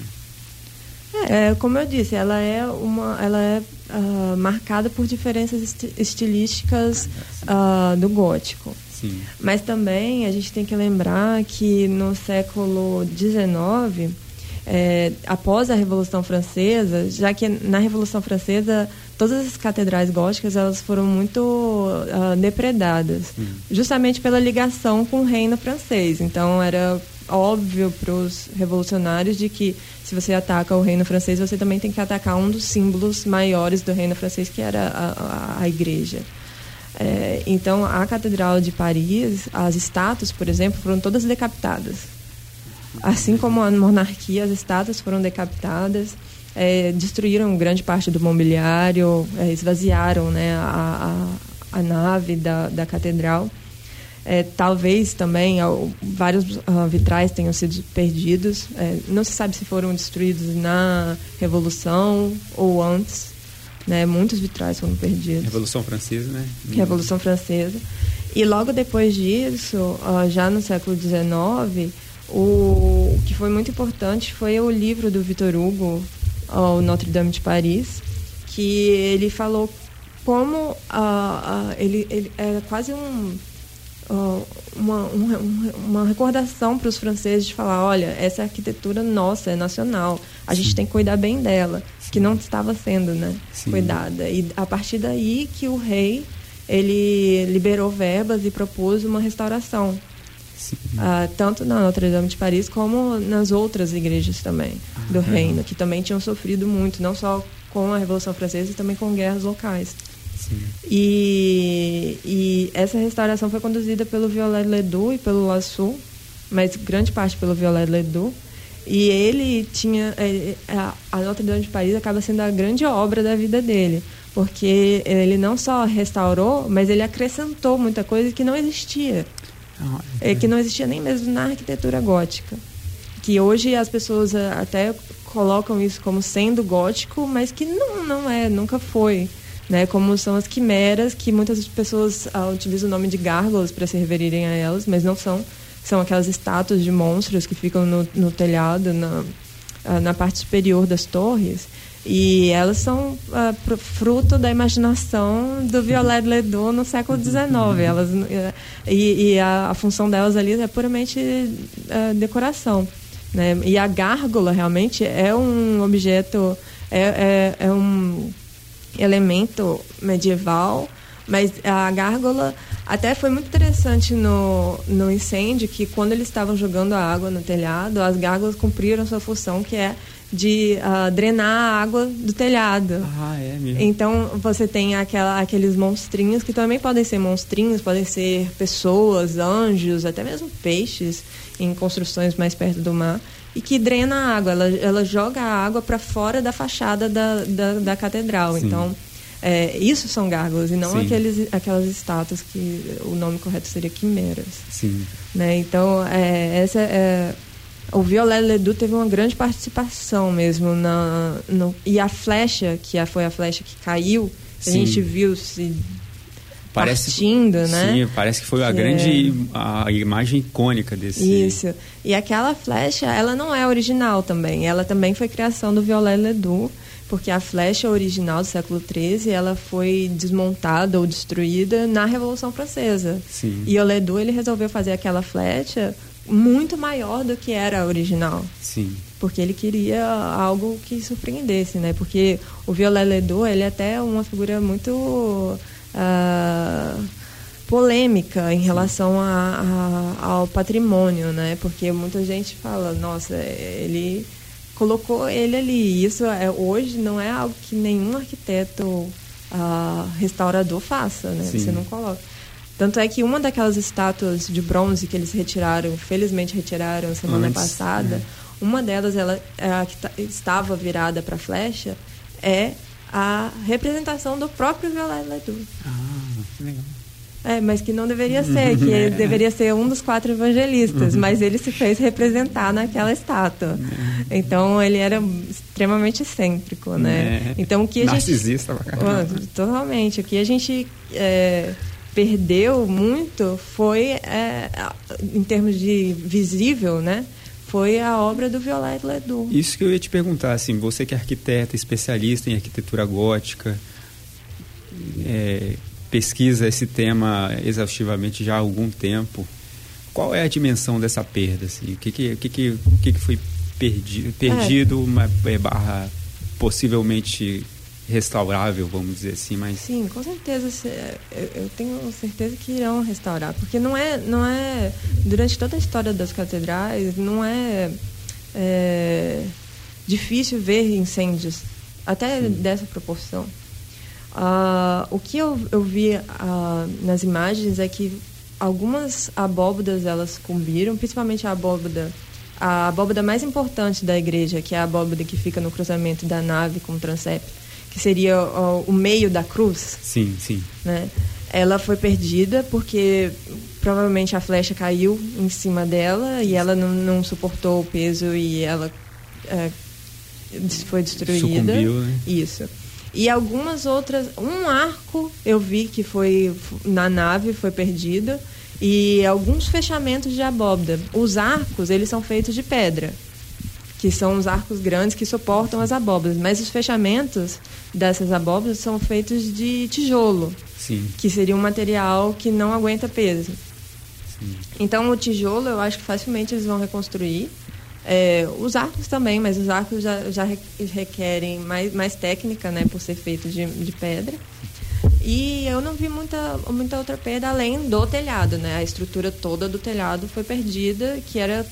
É, como eu disse, ela é uma, ela é ah, marcada por diferenças esti- estilísticas ah, do gótico. Sim. Mas também a gente tem que lembrar que no século XIX, é, após a Revolução Francesa, já que na Revolução Francesa todas as catedrais góticas elas foram muito ah, depredadas, justamente pela ligação com o reino francês. Então era óbvio para os revolucionários de que se você ataca o reino francês, você também tem que atacar um dos símbolos maiores do reino francês, que era a, a, a igreja. É, então, a Catedral de Paris, as estátuas, por exemplo, foram todas decapitadas. Assim como a monarquia, as estátuas foram decapitadas, é, destruíram grande parte do mobiliário, é, esvaziaram né, a, a, a nave da, da catedral. É, talvez também vários ah, vitrais tenham sido perdidos. É, não se sabe se foram destruídos na Revolução ou antes. Né? Muitos vitrais foram perdidos. Revolução Francesa, né? Revolução Francesa. E logo depois disso, ah, já no século XIX, o, o que foi muito importante foi o livro do Victor Hugo, ah, o Notre Dame de Paris, que ele falou como ah, ah, ele, ele é quase um ah, uma, um- um- uma recordação para os franceses de falar, olha, essa arquitetura nossa, é nacional, a gente tem que cuidar bem dela, que não estava sendo né, Sim. cuidada. E a partir daí que o rei ele liberou verbas e propôs uma restauração. Ah, tanto na Notre Dame de Paris como nas outras igrejas também do Ah, reino, que também tinham sofrido muito, não só com a Revolução Francesa, e também com guerras locais. E, e essa restauração foi conduzida pelo Violet Ledoux e pelo Lassou, mas grande parte pelo Violet Ledoux. E ele tinha. é, é, A a Notre Dame de Paris acaba sendo a grande obra da vida dele, porque ele não só restaurou, mas ele acrescentou muita coisa que não existia É, que não existia nem mesmo na arquitetura gótica. Que hoje as pessoas ah, até colocam isso como sendo gótico, mas que não, não é, nunca foi. Né? Como são as quimeras, que muitas pessoas ah, utilizam o nome de gárgulas para se referirem a elas, mas não são. São aquelas estátuas de monstros que ficam no, no telhado, na, ah, na parte superior das torres. E elas são pro- fruto da imaginação do Violet Ledoux no século XIX. Elas, eh, e e a, a função delas ali é puramente ah, decoração. Né? E a gárgula realmente é um objeto, é, é, é um elemento medieval, mas a gárgula até foi muito interessante no, no incêndio que quando eles estavam jogando a água no telhado, as gárgulas cumpriram sua função que é de ah, drenar a água do telhado. Ah, é mesmo. Então você tem aquela, aqueles monstrinhos que também podem ser monstrinhos, podem ser pessoas, anjos, até mesmo peixes em construções mais perto do mar e que drena a água. Ela, ela joga a água para fora da fachada da, da, da catedral. Sim. Então é, isso são gárgulas e não Sim. aqueles, aquelas estátuas que o nome correto seria quimeras. Sim. Né? Então, é, essa é, o Violet Ledoux teve uma grande participação mesmo na no, e a flecha que a- foi a flecha que caiu, a Sim. gente viu se Parece, partindo, né? Sim, parece que foi a Que grande a imagem icônica desse. Isso. E aquela flecha, ela não é original também. Ela também foi criação do Violet Ledoux, porque a flecha original do século XIII, ela foi desmontada ou destruída na Revolução Francesa. Sim. E o Ledoux, ele resolveu fazer aquela flecha muito maior do que era a original. Sim. Porque ele queria algo que surpreendesse, né? Porque o Violet Ledoux, ele é até uma figura muito ah, polêmica em relação a- a- ao patrimônio, né? Porque muita gente fala, nossa, ele colocou ele ali. Isso é, hoje não é algo que nenhum arquiteto ah, restaurador faça, né? Sim. Você não coloca. Tanto é que uma daquelas estátuas de bronze que eles retiraram, felizmente retiraram semana Antes, passada, uma delas, ela é a que tá- estava virada para a flecha, é a representação do próprio Violet Ledoux. Ah, que legal. É, mas que não deveria ser, que ele deveria ser um dos quatro evangelistas, mas ele se fez representar naquela estátua. Então ele era extremamente excêntrico, né? É. Então o que a gente Narcisista Totalmente. O que a gente é, perdeu muito foi, é, em termos de visível, né? Foi a obra do Violet Ledoux. Isso que eu ia te perguntar, assim, você que é arquiteta, especialista em arquitetura gótica, é, pesquisa esse tema exaustivamente já há algum tempo. Qual é a dimensão dessa perda? Assim? O que, que, que, que, que, foi perdi, perdido, uma, é, barra possivelmente restaurável, vamos dizer assim, mas Sim, com certeza. se- Eu, tenho certeza que irão restaurar, porque não é, não é durante toda a história das catedrais não é, é, difícil ver incêndios até dessa proporção. Ah, o que eu, eu vi ah, nas imagens é que algumas abóbodas elas sucumbiram, principalmente a abóboda a abóboda mais importante da igreja, que é a abóboda que fica no cruzamento da nave com o transepto, que seria ó, o meio da cruz, sim, sim. né? Ela foi perdida porque provavelmente a flecha caiu em cima dela e ela não, não suportou o peso e ela é, foi destruída. Sucumbiu, né? Isso. E algumas outras, um arco eu vi que foi na nave foi perdido e alguns fechamentos de abóbada. Os arcos eles são feitos de pedra que são os arcos grandes que suportam as abóbadas, mas os fechamentos dessas abóbadas são feitos de tijolo, Sim, que seria um material que não aguenta peso. sim. Então o tijolo eu acho que facilmente eles vão reconstruir. É, os arcos também, mas os arcos já, já re- requerem mais, mais técnica, né, por ser feito de, de pedra. E eu não vi muita, muita outra perda além do telhado, né? A estrutura toda do telhado foi perdida, que era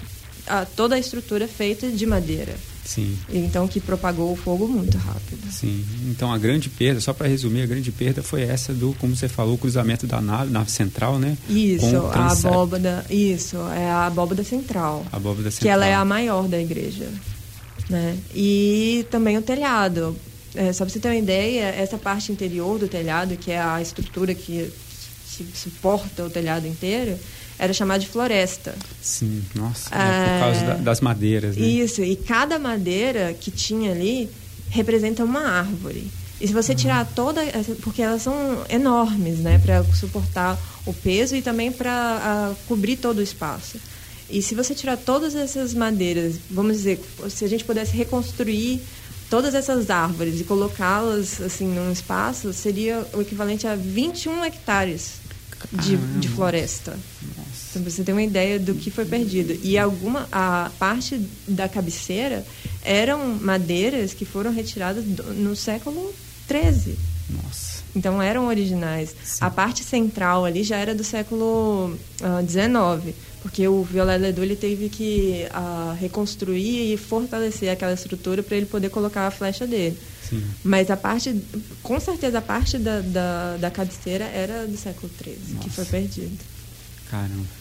a, toda a estrutura feita de madeira. Sim, Então que propagou o fogo muito rápido. sim. Então a grande perda, só para resumir, a grande perda foi essa do, como você falou, o cruzamento da nave, nave central, né? Isso, a abóbada, isso, é a abóbada central. A abóbada que central. ela é a maior da igreja. Né? E também o telhado. É, só para você ter uma ideia, essa parte interior do telhado, que é a estrutura que, que suporta o telhado inteiro, era chamada de floresta. Sim, nossa, É. né, por causa da- das madeiras, né? Isso, e cada madeira que tinha ali representa uma árvore. E se você tirar toda porque elas são enormes, né, para suportar o peso e também para cobrir todo o espaço. E se você tirar todas essas madeiras, vamos dizer, se a gente pudesse reconstruir todas essas árvores e colocá-las assim num espaço, seria o equivalente a 21 hectares de, de floresta. Então você tem uma ideia do que foi perdido. E alguma a parte da cabeceira eram madeiras que foram retiradas do- no século XIII. Nossa, Então eram originais. A parte central ali já era do século XIX, porque o Violet Ledoux ele teve que ah, reconstruir e fortalecer aquela estrutura para ele poder colocar a flecha dele. sim. Mas a parte, com certeza a parte da, da, da cabeceira era do século XIII, que foi perdida. Caramba.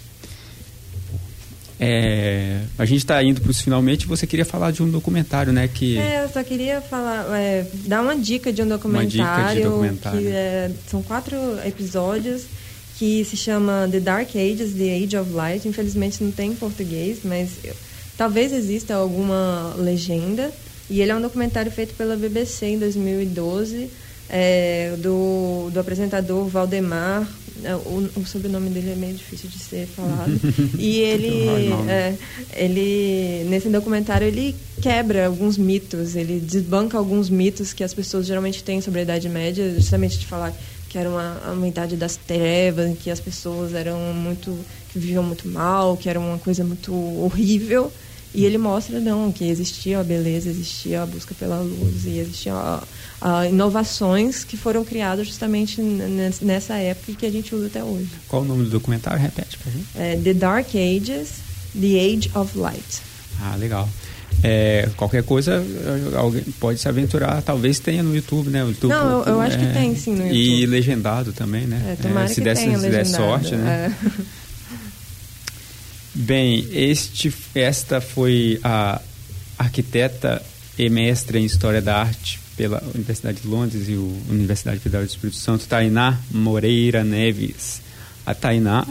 É, a gente está indo para os finalmente. Você queria falar de um documentário, né? Que É, eu só queria falar, é, dar uma dica de um dica documentário. de documentário. Que é, são quatro episódios que se chama The Dark Ages, The Age of Light. Infelizmente não tem em português, mas eu- talvez exista alguma legenda. E ele é um documentário feito pela BBC em 2012 é, do, do apresentador Valdemar. É, O, o sobrenome dele é meio difícil de ser falado. e ele, é, ele, nesse documentário, ele quebra alguns mitos, ele desbanca alguns mitos que as pessoas geralmente têm sobre a Idade Média, justamente de falar que era uma, uma idade das trevas, que as pessoas eram muito, que viviam muito mal, que era uma coisa muito horrível. E ele mostra, não, que existia a beleza, existia a busca pela luz e existiam ah, ah, inovações que foram criadas justamente nessa época e que a gente usa até hoje. Qual o nome do documentário? Repete pra gente. É, The Dark Ages, The Age of Light. Ah, legal. É, qualquer coisa, eh, alguém pode se aventurar, talvez tenha no YouTube, né? O YouTube, Não, eu- eu acho que é, tem, sim, no E YouTube. legendado também, né? É, tomara É, se que der, tenha se der sorte, né? Bem, este, esta foi a arquiteta e mestra em História da Arte pela Universidade de Londres e o Universidade Federal do Espírito Santo, Tainá Moreira Neves. A Tainá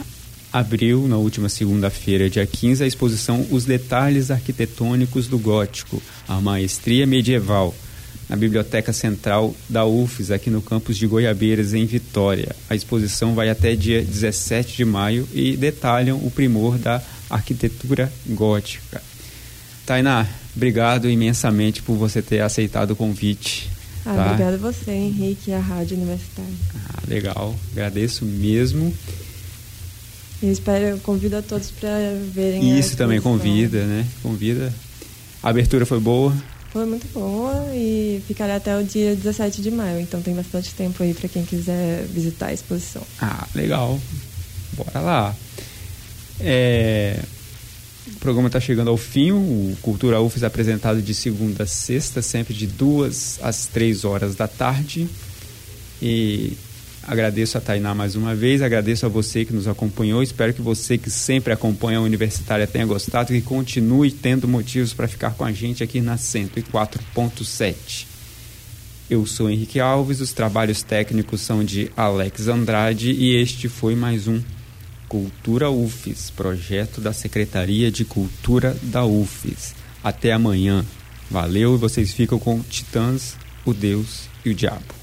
abriu na última segunda-feira, dia 15, a exposição Os Detalhes Arquitetônicos do Gótico, a Maestria Medieval, na Biblioteca Central da UFES, aqui no campus de Goiabeiras, em Vitória. A exposição vai até dia 17 de maio e detalham o primor da arquitetura gótica. Tainá, obrigado imensamente por você ter aceitado o convite. Ah, tá? Obrigada a você, Henrique, e a Rádio Universitária. Ah, legal, agradeço mesmo. Eu espero, eu convido a todos para verem a Isso também convida, né? Convida. A abertura foi boa. Foi muito boa e ficará até o dia 17 de maio, então tem bastante tempo aí para quem quiser visitar a exposição. Ah, legal. Bora lá. É, O programa está chegando ao fim. O Cultura UFES é apresentado de segunda a sexta, sempre de duas às três horas da tarde. E agradeço a Tainá mais uma vez, agradeço a você que nos acompanhou. Espero que você que sempre acompanha a Universitária tenha gostado e continue tendo motivos para ficar com a gente aqui na 104.7. Eu sou Henrique Alves, os trabalhos técnicos são de Alex Andrade e este foi mais um Cultura UFES, projeto da Secretaria de Cultura da UFES. Até amanhã. Valeu e vocês ficam com Titãs, o Deus e o Diabo.